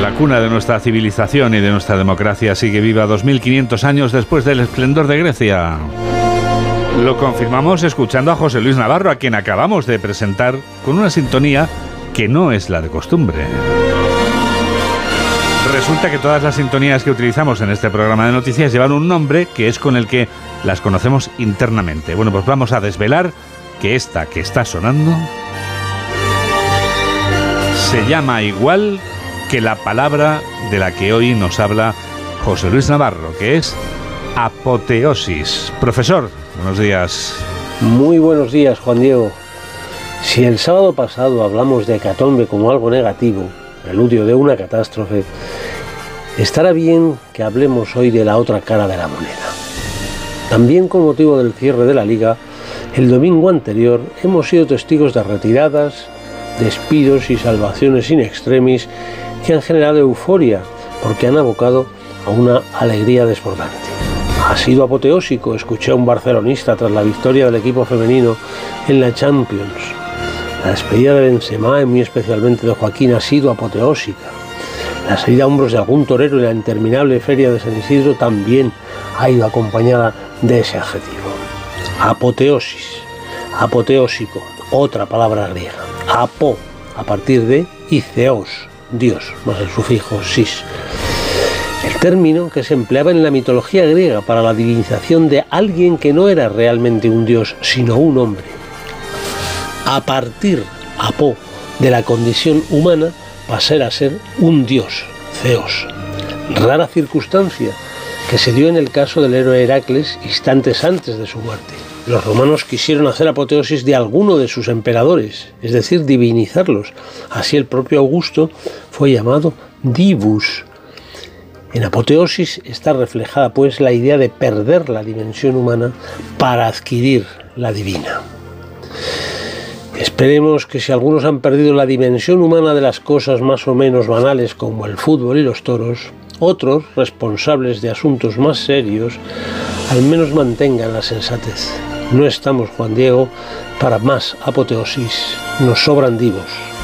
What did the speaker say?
La cuna de nuestra civilización y de nuestra democracia sigue viva 2500 años después del esplendor de Grecia. Lo confirmamos escuchando a José Luis Navarro, a quien acabamos de presentar con una sintonía que no es la de costumbre. Resulta que todas las sintonías que utilizamos en este programa de noticias llevan un nombre que es con el que las conocemos internamente. Bueno, pues vamos a desvelar que esta que está sonando se llama igual que la palabra de la que hoy nos habla José Luis Navarro, que es apoteosis. Profesor, buenos días. Muy buenos días, Juan Diego. Si el sábado pasado hablamos de hecatombe como algo negativo, preludio de una catástrofe, estará bien que hablemos hoy de la otra cara de la moneda. También con motivo del cierre de la liga, el domingo anterior hemos sido testigos de retiradas, despidos y salvaciones in extremis que han generado euforia porque han abocado a una alegría desbordante. Ha sido apoteósico, escuché a un barcelonista tras la victoria del equipo femenino en la Champions. La despedida de Benzema y muy especialmente de Joaquín ha sido apoteósica. La salida a hombros de algún torero en la interminable feria de San Isidro también ha ido acompañada de ese adjetivo. Apoteosis, apoteósico, otra palabra griega. Apo, a partir de iceos, Dios, más el sufijo sis. El término que se empleaba en la mitología griega para la divinización de alguien que no era realmente un dios, sino un hombre. A partir, apo, de la condición humana, pasar a ser un dios, Zeus. Rara circunstancia que se dio en el caso del héroe Heracles instantes antes de su muerte. Los romanos quisieron hacer apoteosis de alguno de sus emperadores, es decir, divinizarlos. Así el propio Augusto fue llamado divus. En apoteosis está reflejada pues la idea de perder la dimensión humana para adquirir la divina. Esperemos que si algunos han perdido la dimensión humana de las cosas más o menos banales como el fútbol y los toros, otros, responsables de asuntos más serios, al menos mantengan la sensatez. No estamos, Juan Diego, para más apoteosis. Nos sobran divos.